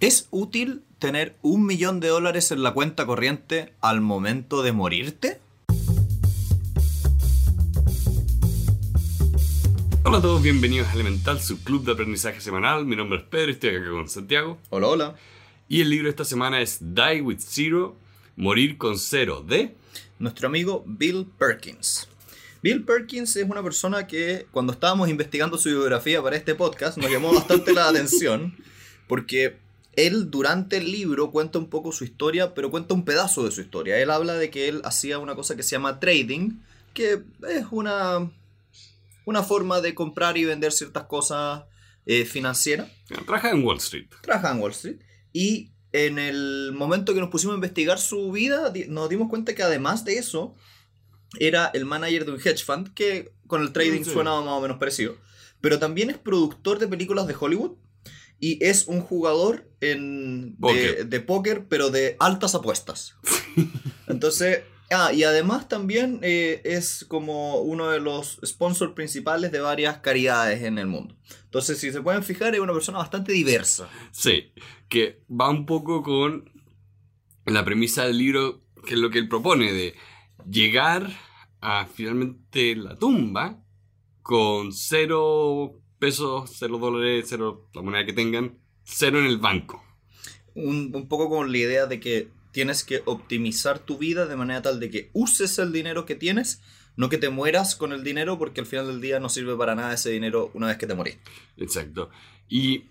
¿Es útil tener un millón de dólares en la cuenta corriente al momento de morirte? Hola a todos, bienvenidos a Elemental, su club de aprendizaje semanal. Mi nombre es Pedro y estoy acá con Santiago. Hola, hola. Y el libro de esta semana es Die with Zero, Morir con Cero, de Nuestro amigo Bill Perkins. Bill Perkins es una persona que cuando estábamos investigando su biografía para este podcast nos llamó bastante la atención porque él durante el libro cuenta un poco su historia, pero cuenta un pedazo de su historia. Él habla de que él hacía una cosa que se llama trading, que es una, una forma de comprar y vender ciertas cosas eh, financieras. Trabaja en Wall Street. Trabaja en Wall Street. Y en el momento que nos pusimos a investigar su vida, nos dimos cuenta que además de eso, era el manager de un hedge fund, que con el trading Sí. suena más o menos parecido. Pero también es productor de películas de Hollywood. Y es un jugador en, de, Póker. de póker, pero de altas apuestas. Entonces, ah, y además también eh, es como uno de los sponsors principales de varias caridades en el mundo. Entonces, si se pueden fijar, es una persona bastante diversa. Sí, que va un poco con la premisa del libro, que es lo que él propone, de llegar a finalmente la tumba con cero pesos, cero dólares, cero la moneda que tengan, cero en el banco. un, un poco con la idea de que tienes que optimizar tu vida de manera tal de que uses el dinero que tienes, no que te mueras con el dinero porque al final del día no sirve para nada ese dinero una vez que te morís. Exacto. Y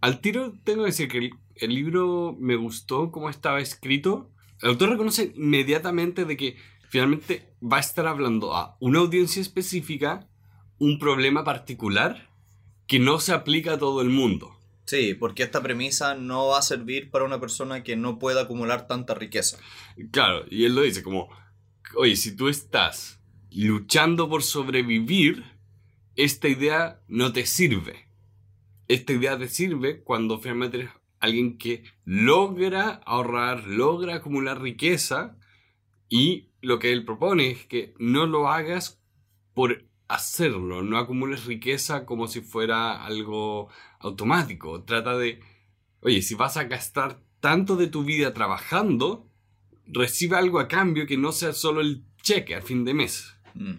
al tiro tengo que decir que el, el libro me gustó cómo estaba escrito. El autor reconoce inmediatamente de que finalmente va a estar hablando a una audiencia específica, un problema particular que no se aplica a todo el mundo. Sí, porque esta premisa no va a servir para una persona que no pueda acumular tanta riqueza. Claro, y él lo dice como, oye, si tú estás luchando por sobrevivir, esta idea no te sirve. Esta idea te sirve cuando finalmente eres alguien que logra ahorrar, logra acumular riqueza y lo que él propone es que no lo hagas por hacerlo, no acumules riqueza como si fuera algo automático. Trata de, oye, si vas a gastar tanto de tu vida trabajando, recibe algo a cambio que no sea solo el cheque a fin de mes. Mm.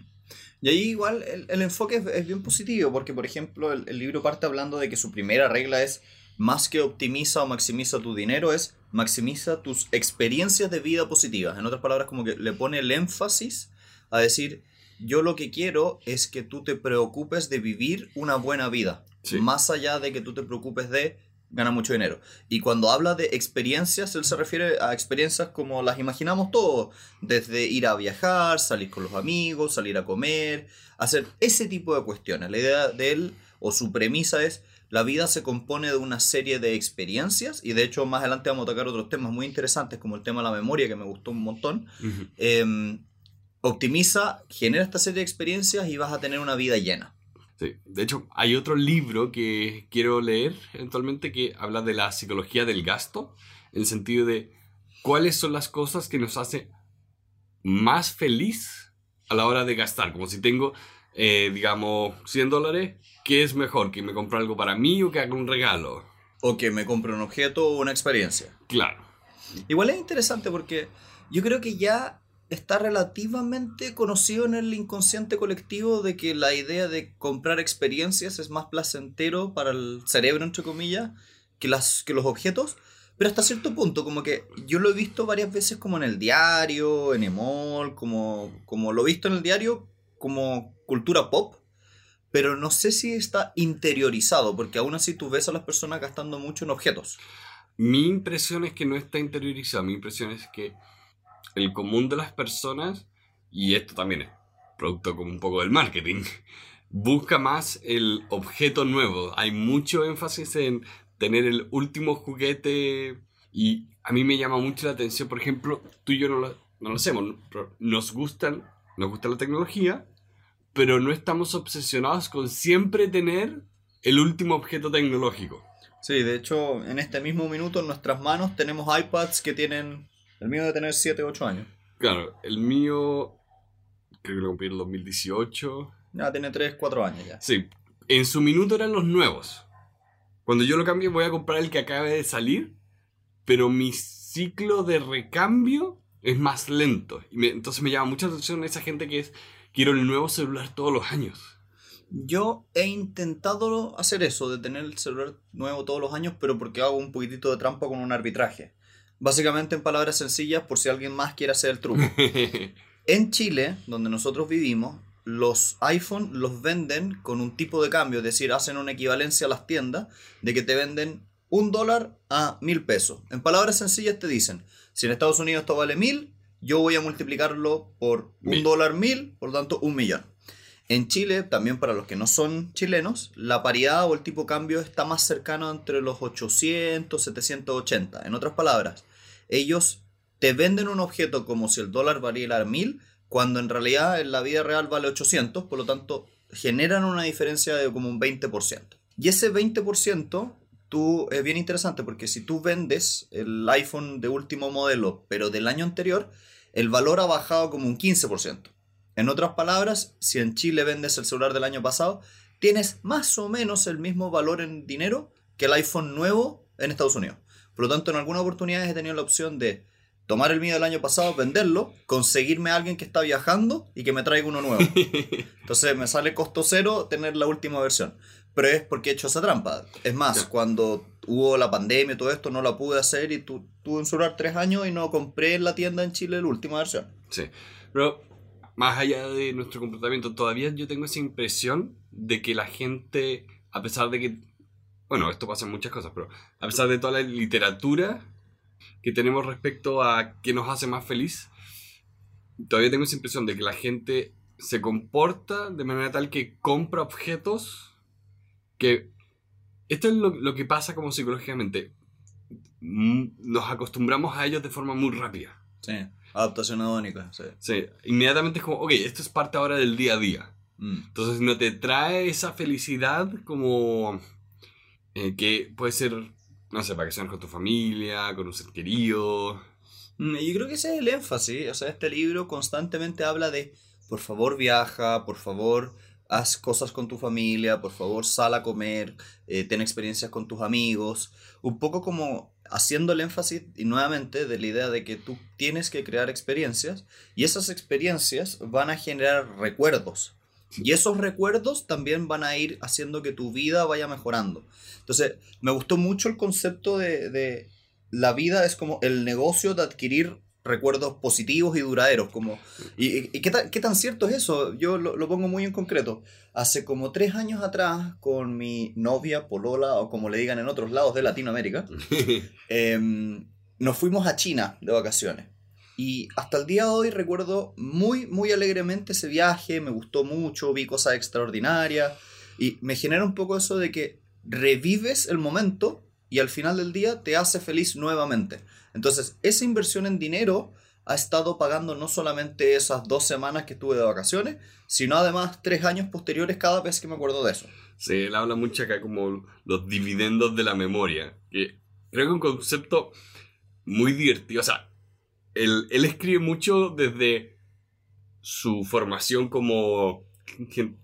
Y ahí igual el, el enfoque es, es bien positivo, porque por ejemplo el, el libro parte hablando de que su primera regla es más que optimiza o maximiza tu dinero, es maximiza tus experiencias de vida positivas. En otras palabras, como que le pone el énfasis a decir, yo lo que quiero es que tú te preocupes de vivir una buena vida, Sí. más allá de que tú te preocupes de ganar mucho dinero. Y cuando habla de experiencias, él se refiere a experiencias como las imaginamos todos, desde ir a viajar, salir con los amigos, salir a comer, hacer ese tipo de cuestiones. La idea de él o su premisa es, la vida se compone de una serie de experiencias y de hecho más adelante vamos a tocar otros temas muy interesantes como el tema de la memoria que me gustó un montón. Eh, optimiza, genera esta serie de experiencias y vas a tener una vida llena. Sí. De hecho, hay otro libro que quiero leer eventualmente que habla de la psicología del gasto, en el sentido de cuáles son las cosas que nos hacen más feliz a la hora de gastar. Como si tengo, eh, digamos, 100 dólares, ¿qué es mejor? ¿Que me compre algo para mí o que haga un regalo? O que me compre un objeto o una experiencia. Claro. Igual es interesante porque yo creo que ya está relativamente conocido en el inconsciente colectivo de que la idea de comprar experiencias es más placentero para el cerebro, entre comillas, que, las, que los objetos. Pero hasta cierto punto, como que yo lo he visto varias veces como en el diario, en Emol, como, como lo he visto en el diario como cultura pop. Pero no sé si está interiorizado, porque aún así tú ves a las personas gastando mucho en objetos. Mi impresión es que no está interiorizado. Mi impresión es que el común de las personas, y esto también es producto como un poco del marketing, busca más el objeto nuevo. Hay mucho énfasis en tener el último juguete y a mí me llama mucho la atención, por ejemplo, tú y yo no lo, no lo hacemos, nos gustan, nos gusta la tecnología, pero no estamos obsesionados con siempre tener el último objeto tecnológico. Sí, de hecho, en este mismo minuto en nuestras manos tenemos iPads que tienen. El mío de tener 7, 8 años. Claro, el mío creo que lo compré en el 2018. Ya tiene 3, 4 años ya. Sí, en su minuto eran los nuevos. Cuando yo lo cambie voy a comprar el que acabe de salir, pero mi ciclo de recambio es más lento. Y entonces me llama mucha atención esa gente que es, quiero el nuevo celular todos los años. Yo he intentado hacer eso, de tener el celular nuevo todos los años, pero porque hago un poquitito de trampa con un arbitraje. Básicamente en palabras sencillas, por si alguien más quiere hacer el truco. en Chile, donde nosotros vivimos, los iPhone los venden con un tipo de cambio, es decir, hacen una equivalencia a las tiendas de que te venden un dólar a mil pesos. En palabras sencillas te dicen, si en Estados Unidos esto vale mil, yo voy a multiplicarlo por un dólar mil, por lo tanto un millón. En Chile, también para los que no son chilenos, la paridad o el tipo de cambio está más cercano entre los 800, 780. En otras palabras, ellos te venden un objeto como si el dólar valiera mil, cuando en realidad en la vida real vale 800, por lo tanto generan una diferencia de como un 20%. Y ese 20% tú, es bien interesante porque si tú vendes el iPhone de último modelo, pero del año anterior, el valor ha bajado como un 15%. En otras palabras, si en Chile vendes el celular del año pasado, tienes más o menos el mismo valor en dinero que el iPhone nuevo en Estados Unidos. Por lo tanto, en algunas oportunidades he tenido la opción de tomar el mío del año pasado, venderlo, conseguirme a alguien que está viajando y que me traiga uno nuevo. Entonces me sale costo cero tener la última versión. Pero es porque he hecho esa trampa. Es más, cuando hubo la pandemia y todo esto, no la pude hacer y tu, tuve un celular tres años y no compré en la tienda en Chile la última versión. Sí. Pero más allá de nuestro comportamiento, todavía yo tengo esa impresión de que la gente, a pesar de que, bueno, esto pasa en muchas cosas, pero a pesar de toda la literatura que tenemos respecto a qué nos hace más feliz, todavía tengo esa impresión de que la gente se comporta de manera tal que compra objetos que... Esto es lo, que pasa como psicológicamente. Mm, nos acostumbramos a ellos de forma muy rápida. Sí, adaptación adónica, sí. Sí, inmediatamente es como, ok, esto es parte ahora del día a día. Mm. Entonces no te trae esa felicidad como... Eh, que puede ser no sé, vacaciones con tu familia, con un ser querido. Mm, yo creo que ese es el énfasis. O sea, este libro constantemente habla de, por favor viaja, por favor haz cosas con tu familia, por favor sal a comer, eh, ten experiencias con tus amigos. Un poco como haciendo el énfasis y nuevamente de la idea de que tú tienes que crear experiencias y esas experiencias van a generar recuerdos. Y esos recuerdos también van a ir haciendo que tu vida vaya mejorando. Entonces, me gustó mucho el concepto de, la vida es como el negocio de adquirir recuerdos positivos y duraderos. Como, ¿Y, qué, tan, cierto es eso? Yo lo, pongo muy en concreto. Hace como tres años atrás, con mi novia, Polola, o como le digan en otros lados de Latinoamérica, em, nos fuimos a China de vacaciones. Y hasta el día de hoy recuerdo muy, muy alegremente ese viaje, me gustó mucho, vi cosas extraordinarias y me genera un poco eso de que revives el momento y al final del día te hace feliz nuevamente. Entonces, esa inversión en dinero ha estado pagando no solamente esas dos semanas que estuve de vacaciones, sino además tres años posteriores cada vez que me acuerdo de eso. Sí, él habla mucho acá como los dividendos de la memoria, que creo que un concepto muy divertido. O sea, él, escribe mucho desde su formación como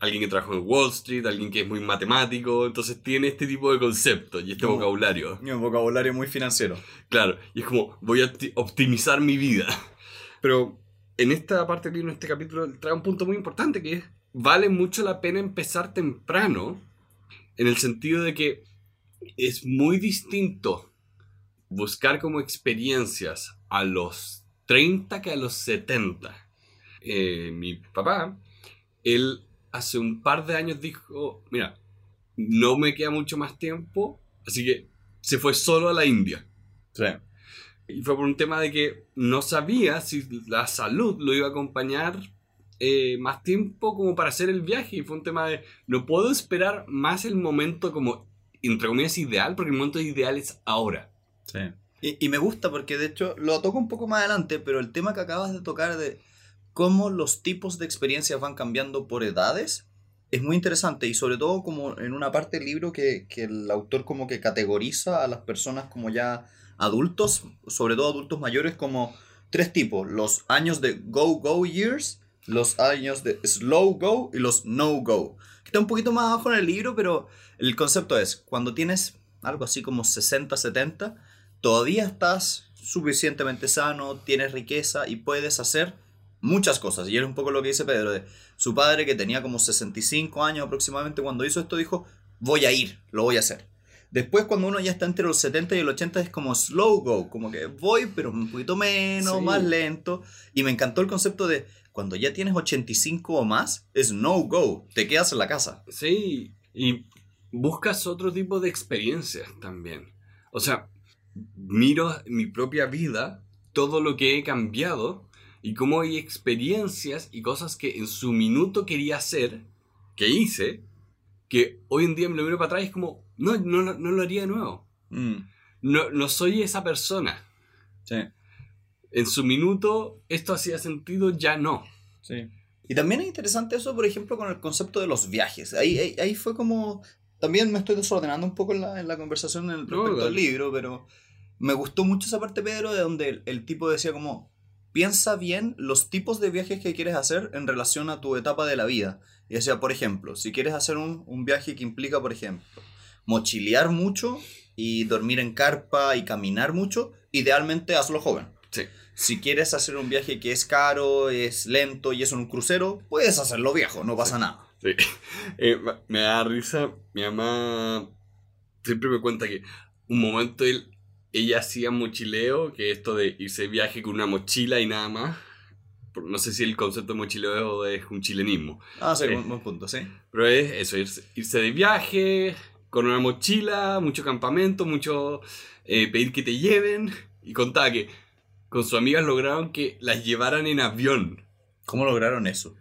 alguien que trabajó en Wall Street, alguien que es muy matemático, entonces tiene este tipo de conceptos y este vocabulario. Y un vocabulario muy financiero. Claro, y es como, voy a optimizar mi vida. Pero en esta parte del libro, en este capítulo, trae un punto muy importante que es, vale mucho la pena empezar temprano, en el sentido de que es muy distinto buscar como experiencias a los 30 que a los 70. Eh, mi papá, él hace un par de años dijo, mira, no me queda mucho más tiempo, así que se fue solo a la India. Sí. Y fue por un tema de que no sabía si la salud lo iba a acompañar eh, más tiempo como para hacer el viaje. Y fue un tema de, no puedo esperar más el momento como, entre comillas, ideal, porque el momento ideal es ahora. Sí. Y, me gusta porque de hecho lo toco un poco más adelante, pero el tema que acabas de tocar de cómo los tipos de experiencias van cambiando por edades es muy interesante y sobre todo como en una parte del libro que, que el autor como que categoriza a las personas como ya adultos, sobre todo adultos mayores, como tres tipos, los años de go, go years, los años de slow go y los no go. Está un poquito más abajo en el libro, pero el concepto es, cuando tienes algo así como 60, 70, todavía estás suficientemente sano, tienes riqueza y puedes hacer muchas cosas. Y era un poco lo que dice Pedro, de su padre que tenía como 65 años aproximadamente cuando hizo esto, dijo, voy a ir, lo voy a hacer. Después cuando uno ya está entre los 70 y el 80 es como slow go, como que voy pero un poquito menos, Sí. más lento. Y me encantó el concepto de cuando ya tienes 85 o más, es no go, te quedas en la casa. Sí, y buscas otro tipo de experiencias también. O sea, miro mi propia vida, todo lo que he cambiado y cómo hay experiencias y cosas que en su minuto quería hacer, que hice, que hoy en día me lo miro para atrás y es como, no, no, lo- no lo haría de nuevo. Mm, No, no soy esa persona. sí. En su minuto esto hacía sentido, ya no. Sí. Y también es interesante eso, por ejemplo, con el concepto de los viajes. Ahí, ahí, ahí fue como... También me estoy desordenando un poco en la, en la conversación en- respecto al dale. libro, pero me gustó mucho esa parte, Pedro, de donde el, el tipo decía como, piensa bien los tipos de viajes que quieres hacer en relación a tu etapa de la vida. Y decía, por ejemplo, si quieres hacer un, un viaje que implica, por ejemplo, mochilear mucho y dormir en carpa y caminar mucho, idealmente hazlo joven. Sí. Si quieres hacer un viaje que es caro, es lento y es un crucero, puedes hacerlo viejo, no pasa Sí. nada. Sí. Eh, me da risa. Mi mamá siempre me cuenta que un momento él, ella hacía mochileo, que esto de irse de viaje con una mochila y nada más. No sé si el concepto de mochileo es un chilenismo, Ah, sí, Sí. buen, buen punto, sí. pero es eso, irse, irse de viaje con una mochila, mucho campamento, mucho eh, pedir que te lleven. Y contaba que con sus amigas lograron que las llevaran en avión. ¿Cómo lograron eso?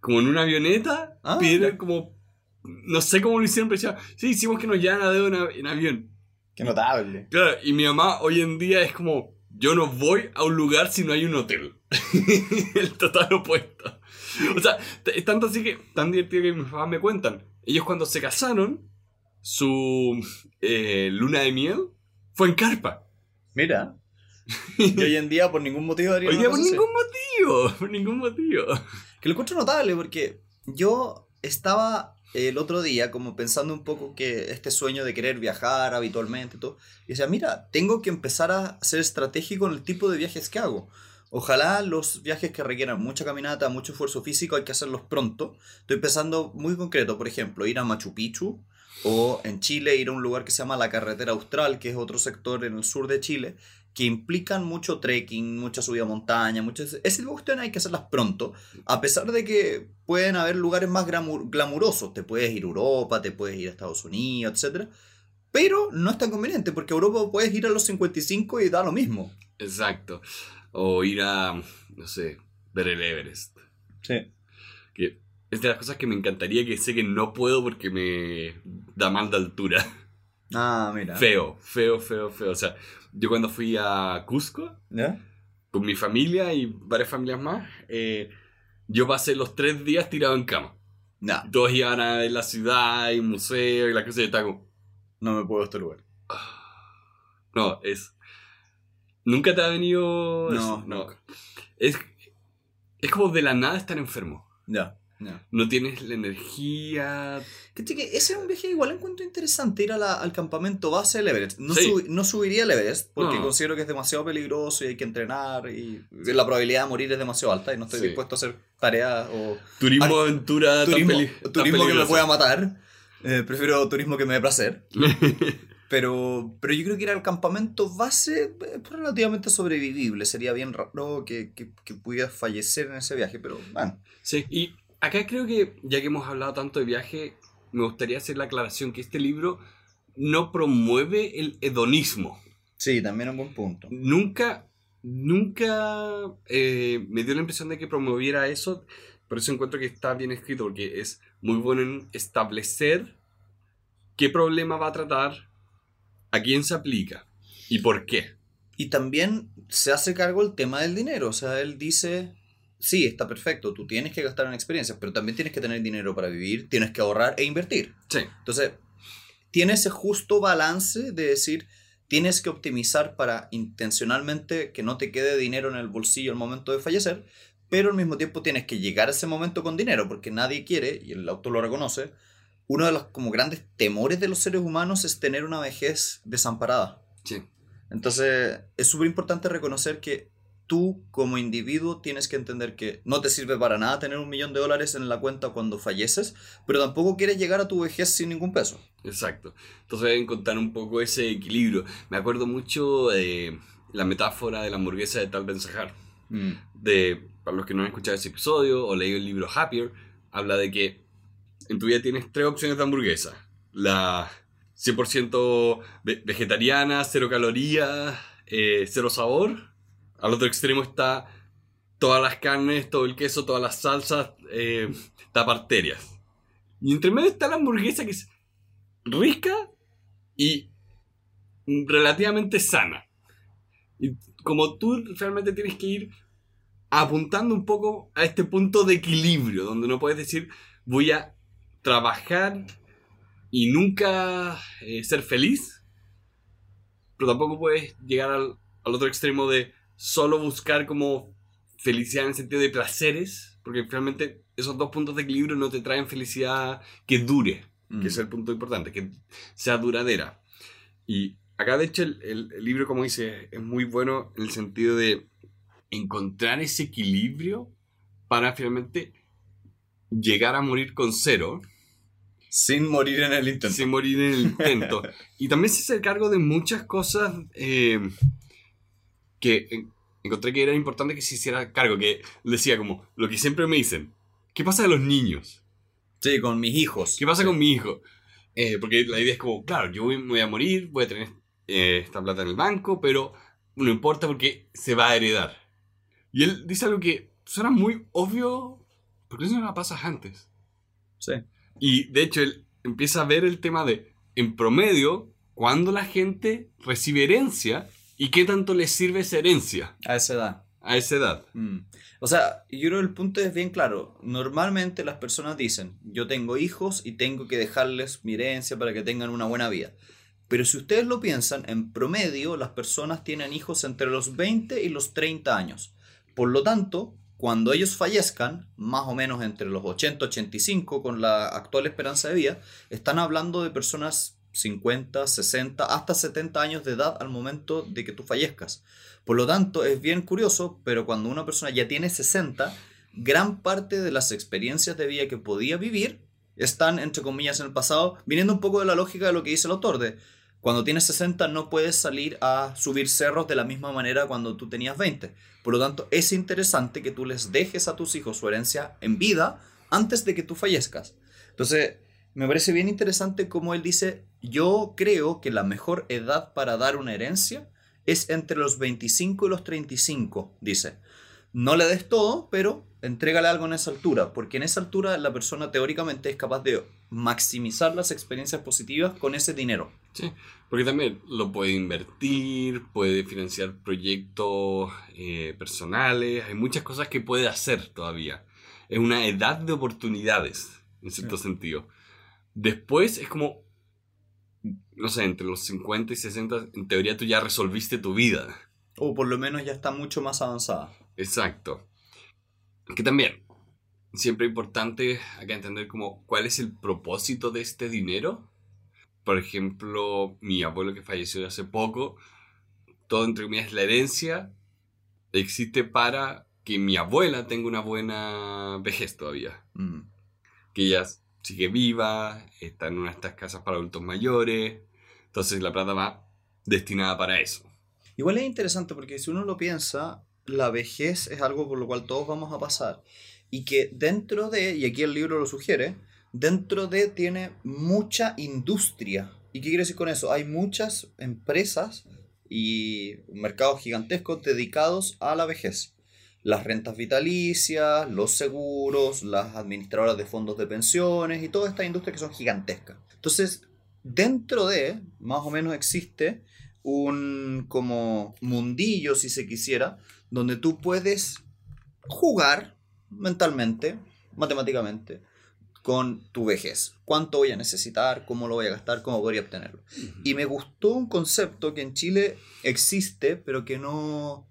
como en una avioneta, Ah, ya. como, no sé cómo lo hicieron, pero decía, sí, hicimos que nos llevaran a dedo en avión. Qué notable. Claro, y mi mamá hoy en día es como, yo no voy a un lugar si no hay un hotel. El total opuesto. O sea, es tanto así que, tan divertido que mis papás me cuentan. Ellos cuando se casaron, su eh, luna de miel fue en carpa. Mira. Y hoy en día por ningún motivo Hoy día por ningún motivo, por ningún motivo. Que lo encuentro notable porque yo estaba el otro día como pensando un poco que este sueño de querer viajar habitualmente y todo. Y decía, mira, tengo que empezar a ser estratégico en el tipo de viajes que hago. Ojalá los viajes que requieran mucha caminata, mucho esfuerzo físico, hay que hacerlos pronto. Estoy pensando muy concreto, por ejemplo, ir a Machu Picchu o en Chile ir a un lugar que se llama la Carretera Austral, que es otro sector en el sur de Chile, que implican mucho trekking, mucha subida a montaña, mucho ese tipo de cuestiones hay que hacerlas pronto, a pesar de que pueden haber lugares más glamour- glamurosos, te puedes ir a Europa, te puedes ir a Estados Unidos, etc. Pero no es tan conveniente, porque a Europa puedes ir a los 55 y da lo mismo. Exacto. O ir a, no sé, ver el Everest. Sí. Que es de las cosas que me encantaría que sé que no puedo porque me da mal de altura. Ah, mira. Feo, feo, feo, feo. O sea, yo cuando fui a Cusco ¿Ya? con mi familia y varias familias más, eh, yo pasé los tres días tirado en cama. No, Todos iban a ver la ciudad y museo y la cosa estaba como, no me puedo este lugar. No, es. Nunca te ha venido. No, no. Es, es como de la nada estar enfermo. Ya, ya. No tienes la energía. Que que ese es un viaje igual encuentro interesante, ir a la- al campamento base del Everest. No, Sí. subi- no subiría al Everest porque No. considero que es demasiado peligroso y hay que entrenar y la probabilidad de morir es demasiado alta y no estoy Sí. dispuesto a hacer tareas o Turismo aventura turismo, peli- tan turismo que me pueda matar. Eh, prefiero turismo que me dé placer. Pero, pero yo creo que ir al campamento base es relativamente sobrevivible. Sería bien raro que, que, que pudieras fallecer en ese viaje, pero bueno. Sí, y acá creo que, ya que hemos hablado tanto de viaje, me gustaría hacer la aclaración que este libro no promueve el hedonismo. Sí, también es un buen punto. Nunca, nunca eh, me dio la impresión de que promoviera eso. Por eso encuentro que está bien escrito, porque es muy bueno en establecer qué problema va a tratar, a quién se aplica y por qué. Y también se hace cargo el tema del dinero. O sea, él dice, sí, está perfecto, tú tienes que gastar en experiencias, pero también tienes que tener dinero para vivir, tienes que ahorrar e invertir. Sí, Entonces, tiene ese justo balance de decir, tienes que optimizar para intencionalmente que no te quede dinero en el bolsillo al momento de fallecer, pero al mismo tiempo tienes que llegar a ese momento con dinero, porque nadie quiere, y el autor lo reconoce, uno de los como grandes temores de los seres humanos es tener una vejez desamparada. Sí. Entonces, es súper importante reconocer que tú como individuo tienes que entender que no te sirve para nada tener un millón de dólares en la cuenta cuando falleces, pero tampoco quieres llegar a tu vejez sin ningún peso. Exacto. Entonces deben encontrar un poco ese equilibrio. Me acuerdo mucho de la metáfora de la hamburguesa de Tal Ben Sahar. Mm. De, para los que no han escuchado ese episodio o leído el libro Happier, habla de que en tu vida tienes tres opciones de hamburguesa. La 100% ve- vegetariana, cero calorías, eh, cero sabor. Al otro extremo está todas las carnes, todo el queso, todas las salsas, eh, taparterias. Y entre medio está la hamburguesa que es rica y relativamente sana. Y como tú realmente tienes que ir apuntando un poco a este punto de equilibrio, donde no puedes decir voy a trabajar y nunca eh, ser feliz, pero tampoco puedes llegar al, al otro extremo de solo buscar como felicidad en el sentido de placeres, porque realmente esos dos puntos de equilibrio no te traen felicidad que dure, Mm. que es el punto importante, que sea duradera. Y acá, de hecho, el, el- el libro, como dice, es muy bueno en el sentido de encontrar ese equilibrio para finalmente llegar a morir con cero, Sin morir en el intento. sin morir en el intento. y también se hace cargo de muchas cosas eh, que en- encontré que era importante que se hiciera cargo, que decía como, lo que siempre me dicen, ¿qué pasa de los niños? Sí, con mis hijos. ¿Qué pasa con mi hijo? Eh, porque la idea es como, claro, yo voy- me voy a morir, voy a tener eh, esta plata en el banco, pero no importa porque se va a heredar. Y él dice algo que suena muy obvio, porque eso no lo pasas antes. Sí. Y de hecho él empieza a ver el tema de, en promedio, cuando la gente recibe herencia y qué tanto le sirve esa herencia A esa edad. a esa edad. Mm. O sea, yo creo que el punto es bien claro. Normalmente las personas dicen, yo tengo hijos y tengo que dejarles mi herencia para que tengan una buena vida. Pero si ustedes lo piensan, en promedio las personas tienen hijos entre los 20 y los 30 años. Por lo tanto, cuando ellos fallezcan, más o menos entre los 80 y 85 con la actual esperanza de vida, están hablando de personas 50, 60, hasta 70 años de edad al momento de que tú fallezcas. Por lo tanto, es bien curioso, pero cuando una persona ya tiene 60, gran parte de las experiencias de vida que podía vivir están, entre comillas, en el pasado, viniendo un poco de la lógica de lo que dice el autor, de cuando tienes 60 no puedes salir a subir cerros de la misma manera cuando tú tenías 20. Por lo tanto, es interesante que tú les dejes a tus hijos su herencia en vida antes de que tú fallezcas. Entonces, me parece bien interesante como él dice, yo creo que la mejor edad para dar una herencia es entre los 25 y los 35, dice. No le des todo, pero entrégale algo en esa altura, porque en esa altura la persona teóricamente es capaz de maximizar las experiencias positivas con ese dinero. Sí, porque también lo puede invertir, puede financiar proyectos eh, personales, hay muchas cosas que puede hacer todavía. Es una edad de oportunidades, en cierto sentido. Después es como, no sé, entre los 50 y 60, en teoría tú ya resolviste tu vida. O por lo menos ya está mucho más avanzada. Exacto. Que también, siempre importante acá entender como cuál es el propósito de este dinero. Por ejemplo, mi abuelo que falleció hace poco, todo entre comillas la herencia existe para que mi abuela tenga una buena vejez todavía. Mm. Que ella sigue viva, está en una de estas casas para adultos mayores. Entonces la plata va destinada para eso. Igual es interesante porque si uno lo piensa, la vejez es algo por lo cual todos vamos a pasar. Y que dentro de, y aquí el libro lo sugiere, dentro de tiene mucha industria. ¿Y qué quiere decir con eso? Hay muchas empresas y mercados gigantescos dedicados a la vejez. Las rentas vitalicias, los seguros, las administradoras de fondos de pensiones y toda esta industria que son gigantescas. Entonces, dentro de, más o menos existe un como mundillo, si se quisiera, donde tú puedes jugar mentalmente, matemáticamente, con tu vejez. ¿Cuánto voy a necesitar? ¿Cómo lo voy a gastar? ¿Cómo podría obtenerlo? Y me gustó un concepto que en Chile existe, pero que no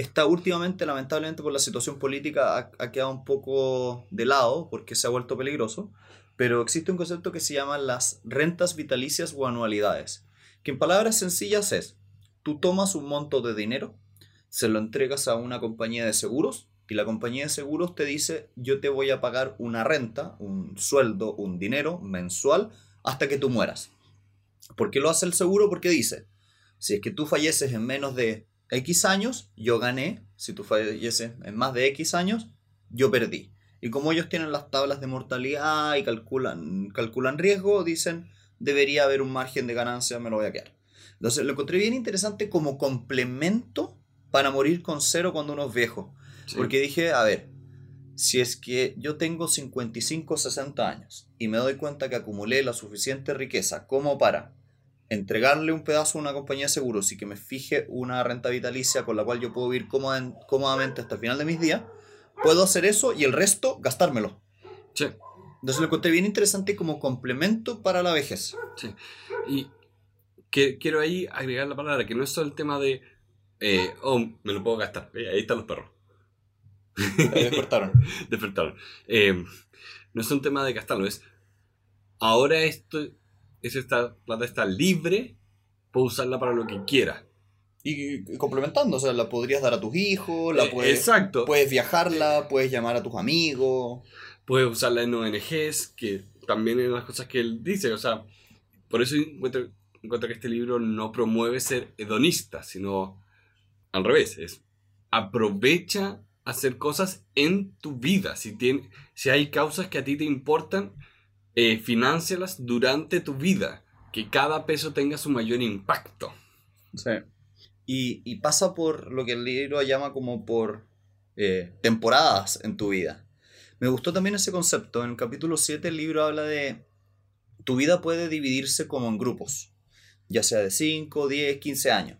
está últimamente, lamentablemente por la situación política, ha, ha quedado un poco de lado porque se ha vuelto peligroso. pero existe un concepto que se llama las rentas vitalicias o anualidades, que en palabras sencillas es, tú tomas un monto de dinero, se lo entregas a una compañía de seguros y la compañía de seguros te dice, yo te voy a pagar una renta, un sueldo, un dinero mensual hasta que tú mueras. ¿Por qué lo hace el seguro? Porque dice, si es que tú falleces en menos de X años, yo gané. Si tú falleces en más de X años, yo perdí. Y como ellos tienen las tablas de mortalidad y calculan, calculan riesgo, dicen, debería haber un margen de ganancia, me lo voy a quedar. Entonces lo encontré bien interesante como complemento para morir con cero cuando uno es viejo. Porque dije, a ver, si es que yo tengo 55 o 60 años y me doy cuenta que acumulé la suficiente riqueza como para entregarle un pedazo a una compañía de seguros y que me fije una renta vitalicia con la cual yo puedo vivir cómodamente hasta el final de mis días, puedo hacer eso y el resto gastármelo. Sí. Entonces lo encontré bien interesante como complemento para la vejez. Sí. Y que, quiero ahí agregar la palabra, que no es solo el tema de, eh, oh, me lo puedo gastar. Eh, ahí están los perros. despertaron. despertaron. Eh, no es un tema de gastarlo, es ahora esto es esta plata está libre, puedo usarla para lo que quiera. Y, complementando, o sea, la podrías dar a tus hijos, la eh, puedes, Exacto. puedes viajarla, puedes llamar a tus amigos. Puedes usarla en ONGs, que también es las cosas que él dice, o sea, por eso encuentro, encuentro que este libro no promueve ser hedonista, sino al revés, es aprovecha hacer cosas en tu vida. Si, tiene, si hay causas que a ti te importan, eh, financialas durante tu vida, que cada peso tenga su mayor impacto. Sí. Y, pasa por lo que el libro llama como por eh, temporadas en tu vida. Me gustó también ese concepto. En el capítulo 7 el libro habla de tu vida puede dividirse como en grupos, ya sea de 5, 10, 15 años.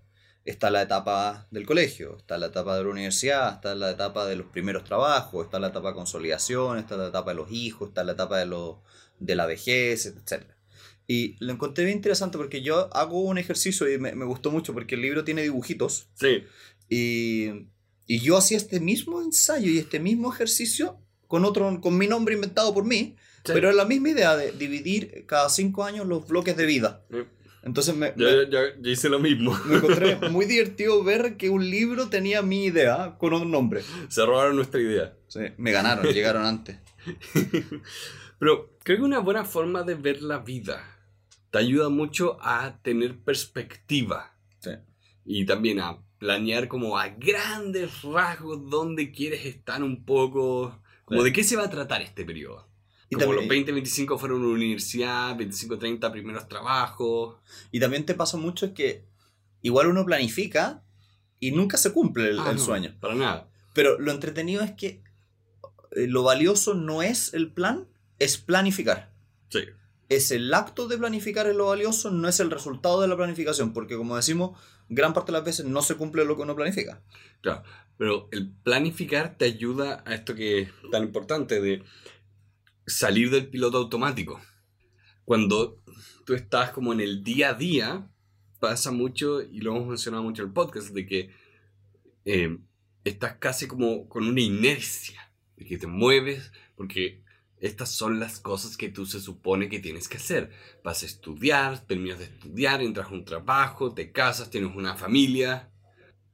Está la etapa del colegio, está la etapa de la universidad, está la etapa de los primeros trabajos, está la etapa de consolidación, está la etapa de los hijos, está la etapa de los de la vejez, etc. Y lo encontré bien interesante porque yo hago un ejercicio y me, gustó mucho porque el libro tiene dibujitos. Sí. Y, y, yo hacía este mismo ensayo y este mismo ejercicio con otro, con mi nombre inventado por mí, pero es la misma idea de dividir cada cinco años los bloques de vida. Entonces me, yo, hice lo mismo. Me encontré muy divertido ver que un libro tenía mi idea con un nombre. Se robaron nuestra idea. Sí, me ganaron, llegaron antes. Pero creo que una buena forma de ver la vida te ayuda mucho a tener perspectiva. Sí. Y también a planear como a grandes rasgos dónde quieres estar un poco. Como de qué se va a tratar este periodo. Y como los 20, 25 fueron universidad, 25, 30 primeros trabajos. Y también te pasa mucho es que igual uno planifica y nunca se cumple el, ah, sueño. Para nada. Pero lo entretenido es que eh, lo valioso no es el plan, es planificar. Sí. Es el acto de planificar es lo valioso, no es el resultado de la planificación, porque como decimos, gran parte de las veces no se cumple lo que uno planifica. Claro, pero el planificar te ayuda a esto que es tan importante de salir del piloto automático. Cuando tú estás como en el día a día, pasa mucho, y lo hemos mencionado mucho en el podcast, de que eh, estás casi como con una inercia, de que te mueves, porque estas son las cosas que tú se supone que tienes que hacer. Vas a estudiar, terminas de estudiar, entras a un trabajo, te casas, tienes una familia.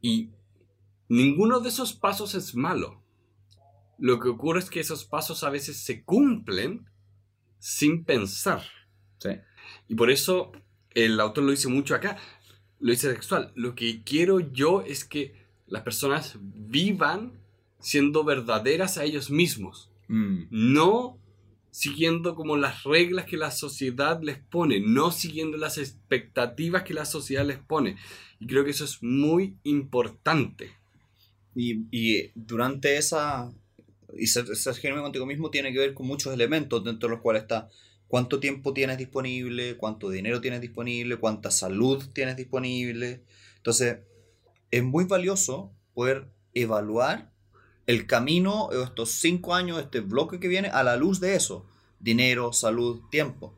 Y ninguno de esos pasos es malo. Lo que ocurre es que esos pasos a veces se cumplen sin pensar. Sí. Y por eso el autor lo dice mucho acá. Lo dice sexual. Lo que quiero yo es que las personas vivan siendo verdaderas a ellos mismos Mm. No siguiendo como las reglas que la sociedad les pone, no siguiendo las expectativas que la sociedad les pone. Y creo que eso es muy importante. Y, durante esa... Y ser, ser contigo mismo tiene que ver con muchos elementos dentro de los cuales está cuánto tiempo tienes disponible, cuánto dinero tienes disponible, cuánta salud tienes disponible. Entonces, es muy valioso poder evaluar el camino, estos cinco años, este bloque que viene, a la luz de eso. Dinero, salud, tiempo.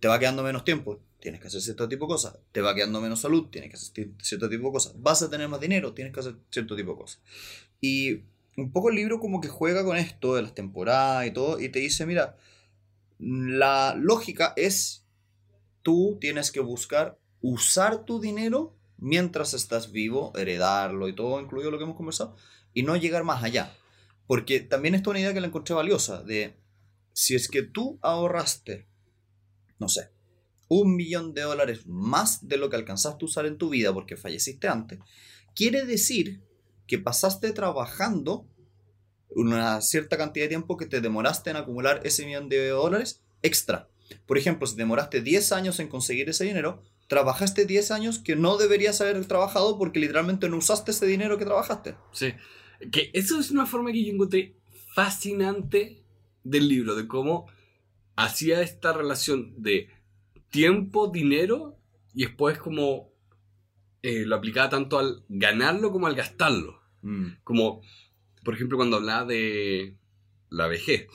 Te va quedando menos tiempo, tienes que hacer cierto tipo de cosas. Te va quedando menos salud, tienes que hacer cierto tipo de cosas. Vas a tener más dinero, tienes que hacer cierto tipo de cosas. Y un poco el libro como que juega con esto de las temporadas y todo, y te dice, mira, la lógica es, tú tienes que buscar usar tu dinero mientras estás vivo, heredarlo y todo, incluido lo que hemos conversado, y no llegar más allá. Porque también esto es una idea que la encontré valiosa, de si es que tú ahorraste, no sé, un millón de dólares más de lo que alcanzaste a usar en tu vida porque falleciste antes, quiere decir que pasaste trabajando una cierta cantidad de tiempo que te demoraste en acumular ese millón de dólares extra. Por ejemplo, si demoraste 10 años en conseguir ese dinero, trabajaste 10 años que no deberías haber trabajado porque literalmente no usaste ese dinero que trabajaste. Sí. Que eso es una forma que yo encontré fascinante del libro, de cómo hacía esta relación de tiempo, dinero y después como eh, lo aplicaba tanto al ganarlo como al gastarlo. Mm. Como, por ejemplo, cuando hablaba de la vejez.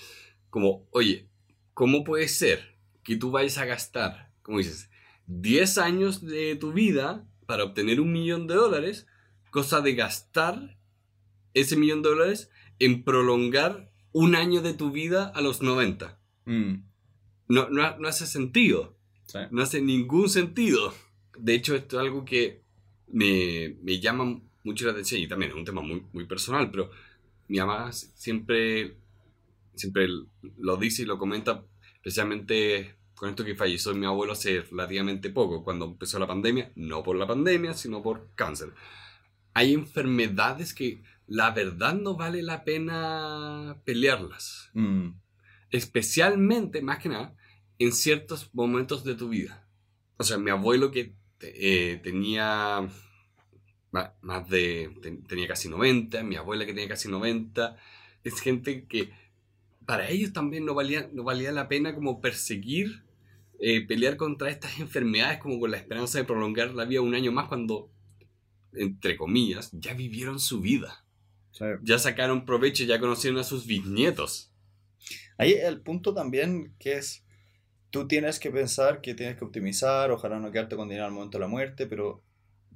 Como, oye, ¿cómo puede ser que tú vayas a gastar, como dices, 10 años de tu vida para obtener un millón de dólares, cosa de gastar ese millón de dólares en prolongar un año de tu vida a los 90? Mm. No, no, no hace sentido. Sí. No hace ningún sentido. De hecho, esto es algo que me, me llama mucho la atención y también es un tema muy, muy personal, pero mi mamá siempre, siempre lo dice y lo comenta, especialmente con esto que falleció mi abuelo hace relativamente poco, cuando empezó la pandemia, no por la pandemia, sino por cáncer. Hay enfermedades que la verdad no vale la pena pelearlas, Mm. especialmente, más que nada, en ciertos momentos de tu vida. O sea, mi abuelo que eh, tenía más de, ten- tenía casi 90, mi abuela que tenía casi 90, es gente que para ellos también no valía, no valía la pena como perseguir, eh, pelear contra estas enfermedades como con la esperanza de prolongar la vida un año más cuando, entre comillas, ya vivieron su vida, Sí. ya sacaron provecho, ya conocieron a sus bisnietos. Ahí el punto también que es, tú tienes que pensar que tienes que optimizar, ojalá no quedarte con dinero al momento de la muerte, pero,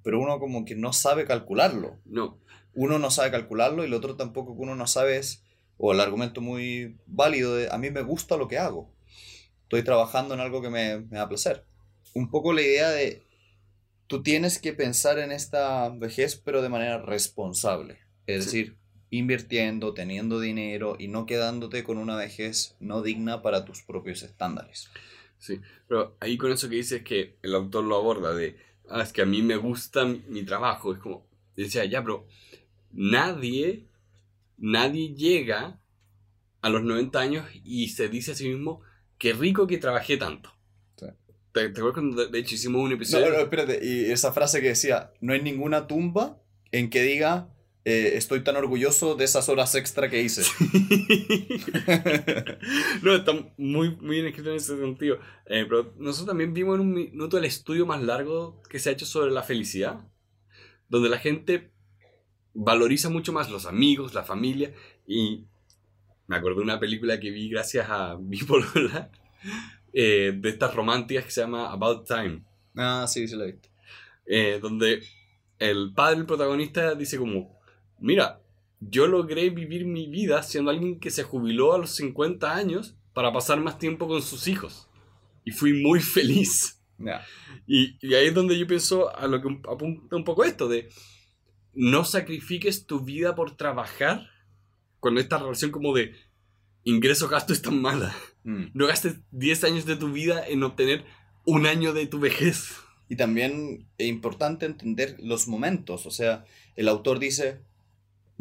pero uno como que no sabe calcularlo. No, Uno no sabe calcularlo y el otro tampoco que uno no sabe es, o el argumento muy válido de, a mí me gusta lo que hago. Estoy trabajando en algo que me, me da placer. Un poco la idea de, tú tienes que pensar en esta vejez pero de manera responsable. Es Sí. decir, invirtiendo, teniendo dinero y no quedándote con una vejez no digna para tus propios estándares. Sí, pero ahí con eso que dices que el autor lo aborda de, ah, es que a mí me gusta mi, mi trabajo, es como, decía, ya, pero nadie, nadie llega a los 90 años y se dice a sí mismo, qué rico que trabajé tanto. Sí. ¿Te, te acuerdas cuando de, hecho hicimos un No, episodio? no, espérate, y esa frase que decía, no hay ninguna tumba en que diga, eh, estoy tan orgulloso de esas horas extra que hice. no, está muy, muy bien escrito en ese sentido. Eh, pero nosotros también vimos en un minuto el estudio más largo que se ha hecho sobre la felicidad, donde la gente valoriza mucho más los amigos, la familia, y me acuerdo de una película que vi gracias a mi polola, eh, de estas románticas que se llama About Time, ah, sí, sí la he visto. donde el padre, el protagonista, dice como, mira, yo logré vivir mi vida siendo alguien que se jubiló a los 50 años para pasar más tiempo con sus hijos. Y fui muy feliz. Ya. Y, y ahí es donde yo pienso a lo que un- apunta un poco esto, de no sacrifiques tu vida por trabajar cuando esta relación como de ingreso-gasto es tan mala. Mm. No gastes 10 años de tu vida en obtener un año de tu vejez. Y también es importante entender los momentos. O sea, el autor dice,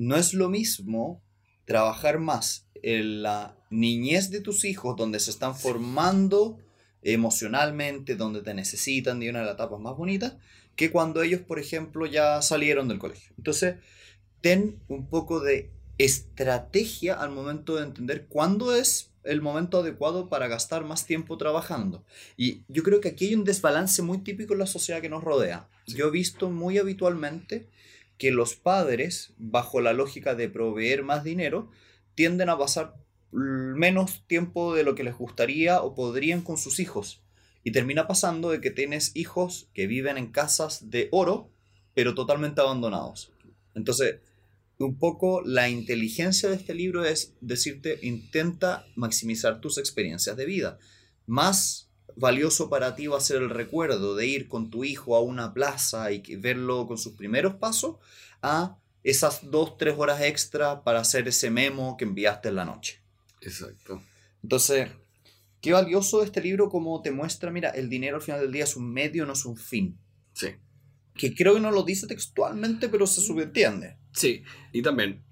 no es lo mismo trabajar más en la niñez de tus hijos, donde se están formando emocionalmente, donde te necesitan, de una de las etapas más bonitas, que cuando ellos, por ejemplo, ya salieron del colegio. Entonces, ten un poco de estrategia al momento de entender cuándo es el momento adecuado para gastar más tiempo trabajando. Y yo creo que aquí hay un desbalance muy típico en la sociedad que nos rodea. Yo he visto muy habitualmente que los padres, bajo la lógica de proveer más dinero, tienden a pasar menos tiempo de lo que les gustaría o podrían con sus hijos. Y termina pasando de que tienes hijos que viven en casas de oro, pero totalmente abandonados. Entonces, un poco la inteligencia de este libro es decirte, intenta maximizar tus experiencias de vida. Más valioso para ti va a ser el recuerdo de ir con tu hijo a una plaza y verlo con sus primeros pasos a esas dos, tres horas extra para hacer ese memo que enviaste en la noche. Exacto. Entonces, qué valioso este libro como te muestra, mira, el dinero al final del día es un medio, no es un fin. Sí. Que creo que no lo dice textualmente, pero se subentiende. Sí, y también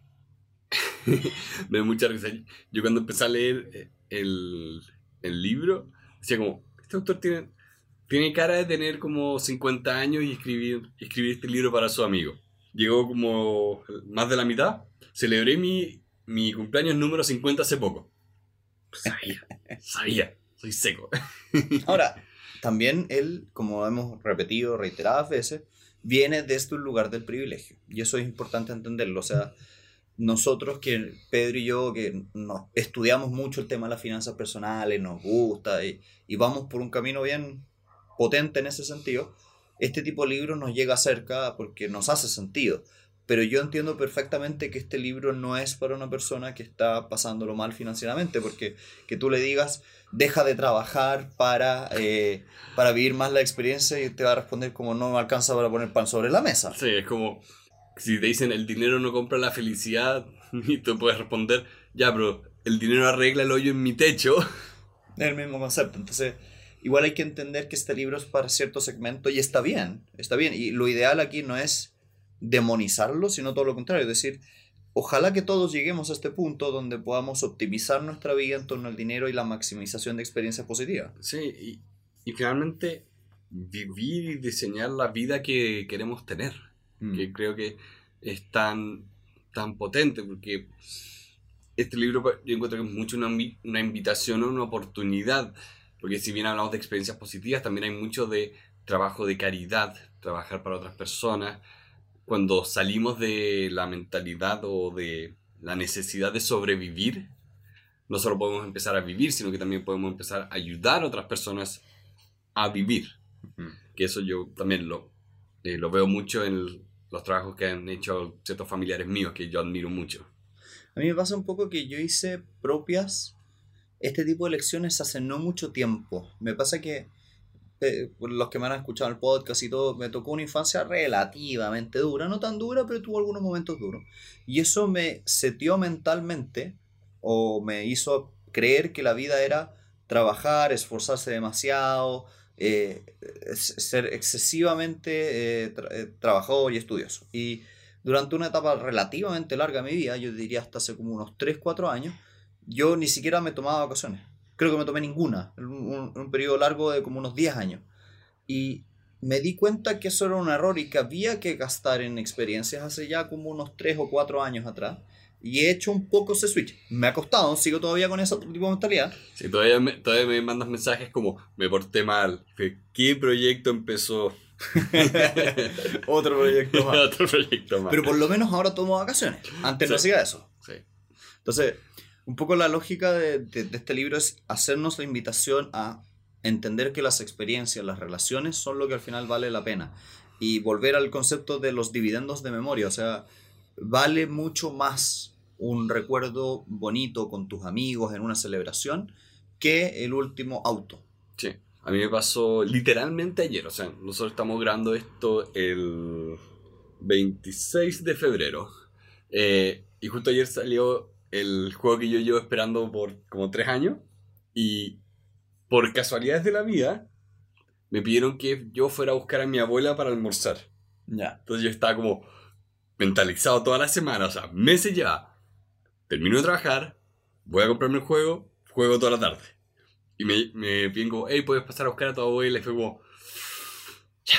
me da mucha risa. Yo cuando empecé a leer eh, el, el libro, decía como, este autor tiene, tiene cara de tener como 50 años y escribir, escribir este libro para su amigo. Llegó como más de la mitad. Celebré mi, mi cumpleaños número 50 hace poco. Sabía, sabía, soy seco. Ahora, también él, como hemos repetido reiteradas veces, viene desde un lugar del privilegio. Y eso es importante entenderlo. O sea, nosotros que Pedro y yo que estudiamos mucho el tema de las finanzas personales, nos gusta y, y, vamos por un camino bien potente en ese sentido, este tipo de libros nos llega cerca porque nos hace sentido. Pero yo entiendo perfectamente que este libro no es para una persona que está pasándolo mal financieramente, porque que tú le digas, deja de trabajar para, eh, para vivir más la experiencia y te va a responder como no me alcanza para poner pan sobre la mesa. Sí, es como si te dicen el dinero no compra la felicidad y tú puedes responder, ya, pero el dinero arregla el hoyo en mi techo. Es el mismo concepto. Entonces, igual hay que entender que este libro es para cierto segmento y está bien, está bien. Y lo ideal aquí no es demonizarlo, sino todo lo contrario, es decir, ojalá que todos lleguemos a este punto donde podamos optimizar nuestra vida en torno al dinero y la maximización de experiencias positivas. Sí, y, y finalmente vivir y diseñar la vida que queremos tener, mm. que creo que es tan, tan potente, porque este libro yo encuentro que es mucho una, una invitación, una oportunidad, porque si bien hablamos de experiencias positivas, también hay mucho de trabajo de caridad, trabajar para otras personas, cuando salimos de la mentalidad o de la necesidad de sobrevivir, no solo podemos empezar a vivir, sino que también podemos empezar a ayudar a otras personas a vivir. Que eso yo también lo, eh, lo veo mucho en los trabajos que han hecho ciertos familiares míos, que yo admiro mucho. A mí me pasa un poco que yo hice propias este tipo de lecciones hace no mucho tiempo. Me pasa que eh, los que me han escuchado el podcast y todo, me tocó una infancia relativamente dura, no tan dura, pero tuvo algunos momentos duros. Y eso me setió mentalmente o me hizo creer que la vida era trabajar, esforzarse demasiado, eh, ser excesivamente eh, trabajador y estudioso. Y durante una etapa relativamente larga de mi vida, yo diría hasta hace como unos 3, 4 años, yo ni siquiera me tomaba vacaciones creo que me tomé ninguna, en un, un, periodo largo de como unos 10 años. Y me di cuenta que eso era un error y que había que gastar en experiencias hace ya como unos 3 o 4 años atrás. Y he hecho un poco ese switch. Me ha costado, sigo todavía con ese tipo de mentalidad. Sí, todavía me, todavía me mandas mensajes como, me porté mal. ¿Qué proyecto empezó? Otro proyecto más. Otro proyecto más. Pero por lo menos ahora tomo vacaciones. Antes sí. no hacía eso. Sí. Entonces, un poco la lógica de, de, de, este libro es hacernos la invitación a entender que las experiencias, las relaciones son lo que al final vale la pena. Y volver al concepto de los dividendos de memoria. O sea, vale mucho más un recuerdo bonito con tus amigos en una celebración que el último auto. Sí, a mí me pasó literalmente ayer. O sea, nosotros estamos grabando esto el 26 de febrero. Eh, y justo ayer salió el juego que yo llevo esperando por como tres años y por casualidades de la vida me pidieron que yo fuera a buscar a mi abuela para almorzar. Ya. Entonces yo estaba como mentalizado toda la semana, o sea, meses ya. Termino de trabajar, voy a comprarme el juego, juego toda la tarde. Y me, me hey, puedes pasar a buscar a tu abuela. Y fue como, ya,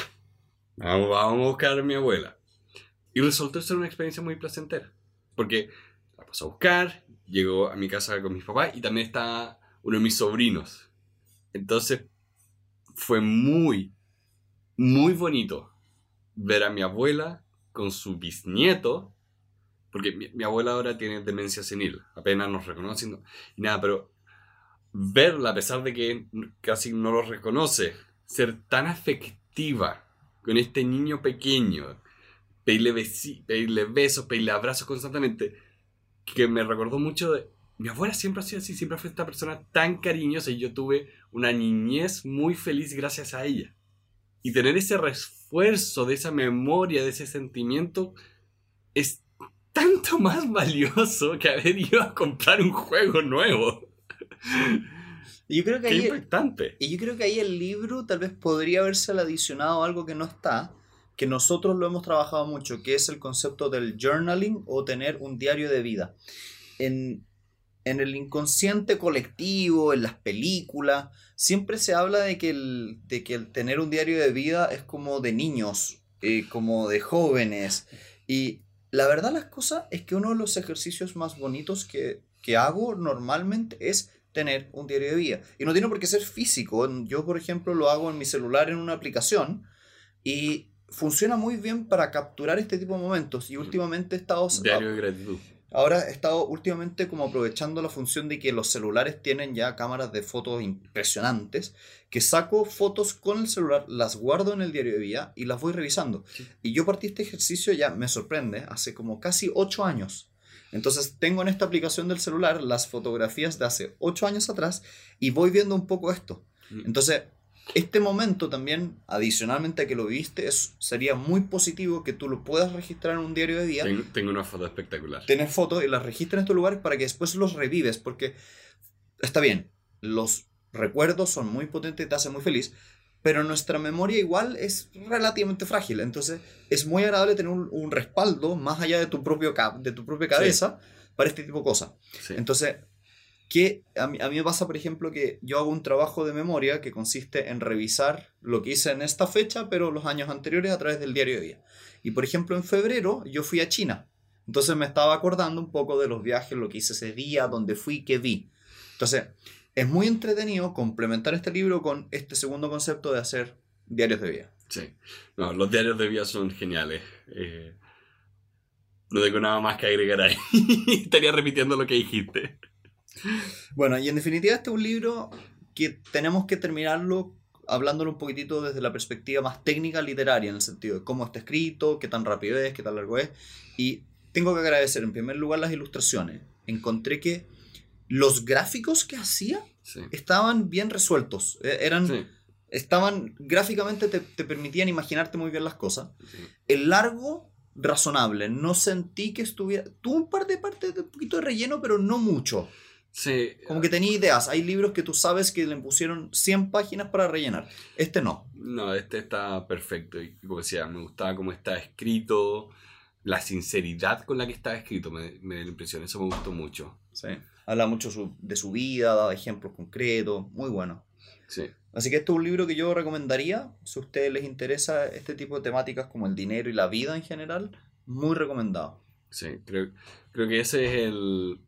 vamos, vamos a buscar a mi abuela. Y resultó ser una experiencia muy placentera. Porque la paso a buscar, llego a mi casa con mis papás y también está uno de mis sobrinos. Entonces fue muy, muy bonito ver a mi abuela con su bisnieto, porque mi, abuela ahora tiene demencia senil, apenas nos reconoce y nada, pero verla a pesar de que casi no lo reconoce, ser tan afectiva con este niño pequeño, pedirle, besi- pedirle besos, pedirle abrazos constantemente, que me recordó mucho de... Mi abuela siempre ha sido así, siempre fue esta persona tan cariñosa y yo tuve una niñez muy feliz gracias a ella. Y tener ese refuerzo de esa memoria, de ese sentimiento, es tanto más valioso que haber ido a comprar un juego nuevo. Y yo creo que Qué ahí, impactante. y yo creo que ahí el libro tal vez podría haberse adicionado algo que no está, que nosotros lo hemos trabajado mucho, que es el concepto del journaling o tener un diario de vida. En, en el inconsciente colectivo, en las películas, siempre se habla de que el, de que el tener un diario de vida es como de niños, eh, como de jóvenes. Y la verdad las cosas es que uno de los ejercicios más bonitos que, que hago normalmente es tener un diario de vida. Y no tiene por qué ser físico. Yo, por ejemplo, lo hago en mi celular en una aplicación y funciona muy bien para capturar este tipo de momentos. Y últimamente he estado... Diario de gratitud. Ahora he estado últimamente como aprovechando la función de que los celulares tienen ya cámaras de fotos impresionantes, que saco fotos con el celular, las guardo en el diario de vida y las voy revisando. Sí. Y yo partí este ejercicio ya, me sorprende, hace como casi 8 años. Entonces tengo en esta aplicación del celular las fotografías de hace 8 años atrás y voy viendo un poco esto. Mm. Entonces, este momento también, adicionalmente a que lo viste, es, sería muy positivo que tú lo puedas registrar en un diario de día Tengo, tengo una foto espectacular. tener fotos y las registras en estos lugares para que después los revives, porque está bien, los recuerdos son muy potentes y te hacen muy feliz, pero nuestra memoria igual es relativamente frágil, entonces es muy agradable tener un, un respaldo más allá de tu, propio cap, de tu propia cabeza para este tipo de cosas. Sí. Entonces, que a mí, a mí me pasa, por ejemplo, que yo hago un trabajo de memoria que consiste en revisar lo que hice en esta fecha, pero los años anteriores a través del diario de día. Y por ejemplo, en febrero yo fui a China. Entonces me estaba acordando un poco de los viajes, lo que hice ese día, dónde fui, qué vi. Entonces, es muy entretenido complementar este libro con este segundo concepto de hacer diarios de vida. Sí. No, los diarios de vida son geniales. Eh, no tengo nada más que agregar ahí. Estaría repitiendo lo que dijiste. Bueno, y en definitiva este es un libro que tenemos que terminarlo hablándolo un poquitito desde la perspectiva más técnica literaria, en el sentido de cómo está escrito, qué tan rápido es, qué tan largo es. Y tengo que agradecer en primer lugar las ilustraciones. Encontré que los gráficos que hacía Sí. estaban bien resueltos. Eh, Eran, Sí. estaban, gráficamente te, te permitían imaginarte muy bien las cosas. sí. El largo, razonable. No sentí que estuviera... Tuvo un par de partes de un poquito de relleno, pero no mucho. Sí, Como que tenía ideas. Hay libros que tú sabes que le pusieron 100 páginas para rellenar. Este no. No, este está perfecto. Y como decía, me gustaba cómo está escrito, la sinceridad con la que está escrito, me, me dio la impresión. Eso me gustó mucho. Sí. Habla mucho su- de su vida, da ejemplos concretos. Muy bueno. Sí. Así que este es un libro que yo recomendaría. Si a ustedes les interesa este tipo de temáticas como el dinero y la vida en general, muy recomendado. Sí, creo, creo que ese es el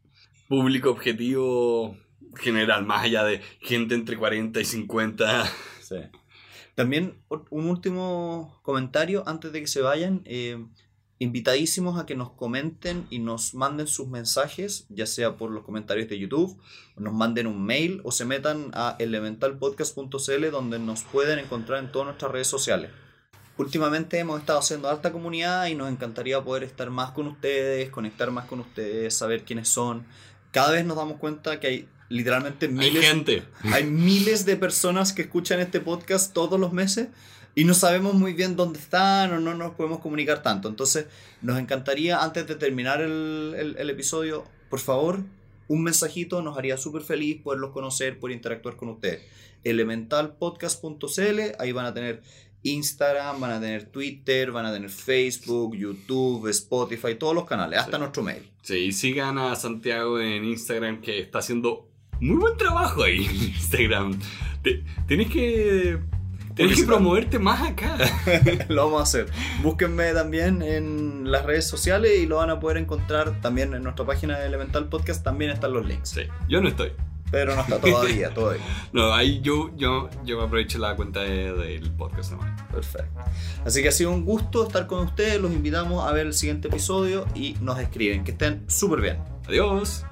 público objetivo general, más allá de gente entre 40 y 50. Sí. También un último comentario antes de que se vayan. eh, invitadísimos a que nos comenten y nos manden sus mensajes, ya sea por los comentarios de YouTube, nos manden un mail o se metan a elementalpodcast.cl donde nos pueden encontrar en todas nuestras redes sociales. Últimamente hemos estado haciendo alta comunidad y nos encantaría poder estar más con ustedes, conectar más con ustedes, saber quiénes son. Cada vez nos damos cuenta que hay literalmente Hay miles gente. hay miles de personas que escuchan este podcast todos los meses y no sabemos muy bien dónde están o no nos podemos comunicar tanto. Entonces, nos encantaría, antes de terminar el, el- el episodio, por favor, un mensajito, nos haría súper feliz poderlos conocer, poder interactuar con ustedes. elementalpodcast.cl, ahí van a tener Instagram, van a tener Twitter, van a tener Facebook, YouTube, Spotify, todos los canales, hasta Sí. nuestro mail. Sí, sigan a Santiago en Instagram que está haciendo muy buen trabajo ahí en Instagram. Te- tienes que... Tienes que promoverte más acá. lo vamos a hacer. Búsquenme también en las redes sociales y lo van a poder encontrar también en nuestra página de Elemental Podcast. También están los links. Sí, yo no estoy. Pero no está todavía, todavía. No, ahí yo, yo, yo aprovecho la cuenta de- del podcast nomás. Perfecto. Así que ha sido un gusto estar con ustedes. Los invitamos a ver el siguiente episodio y nos escriben. Que estén súper bien. Adiós.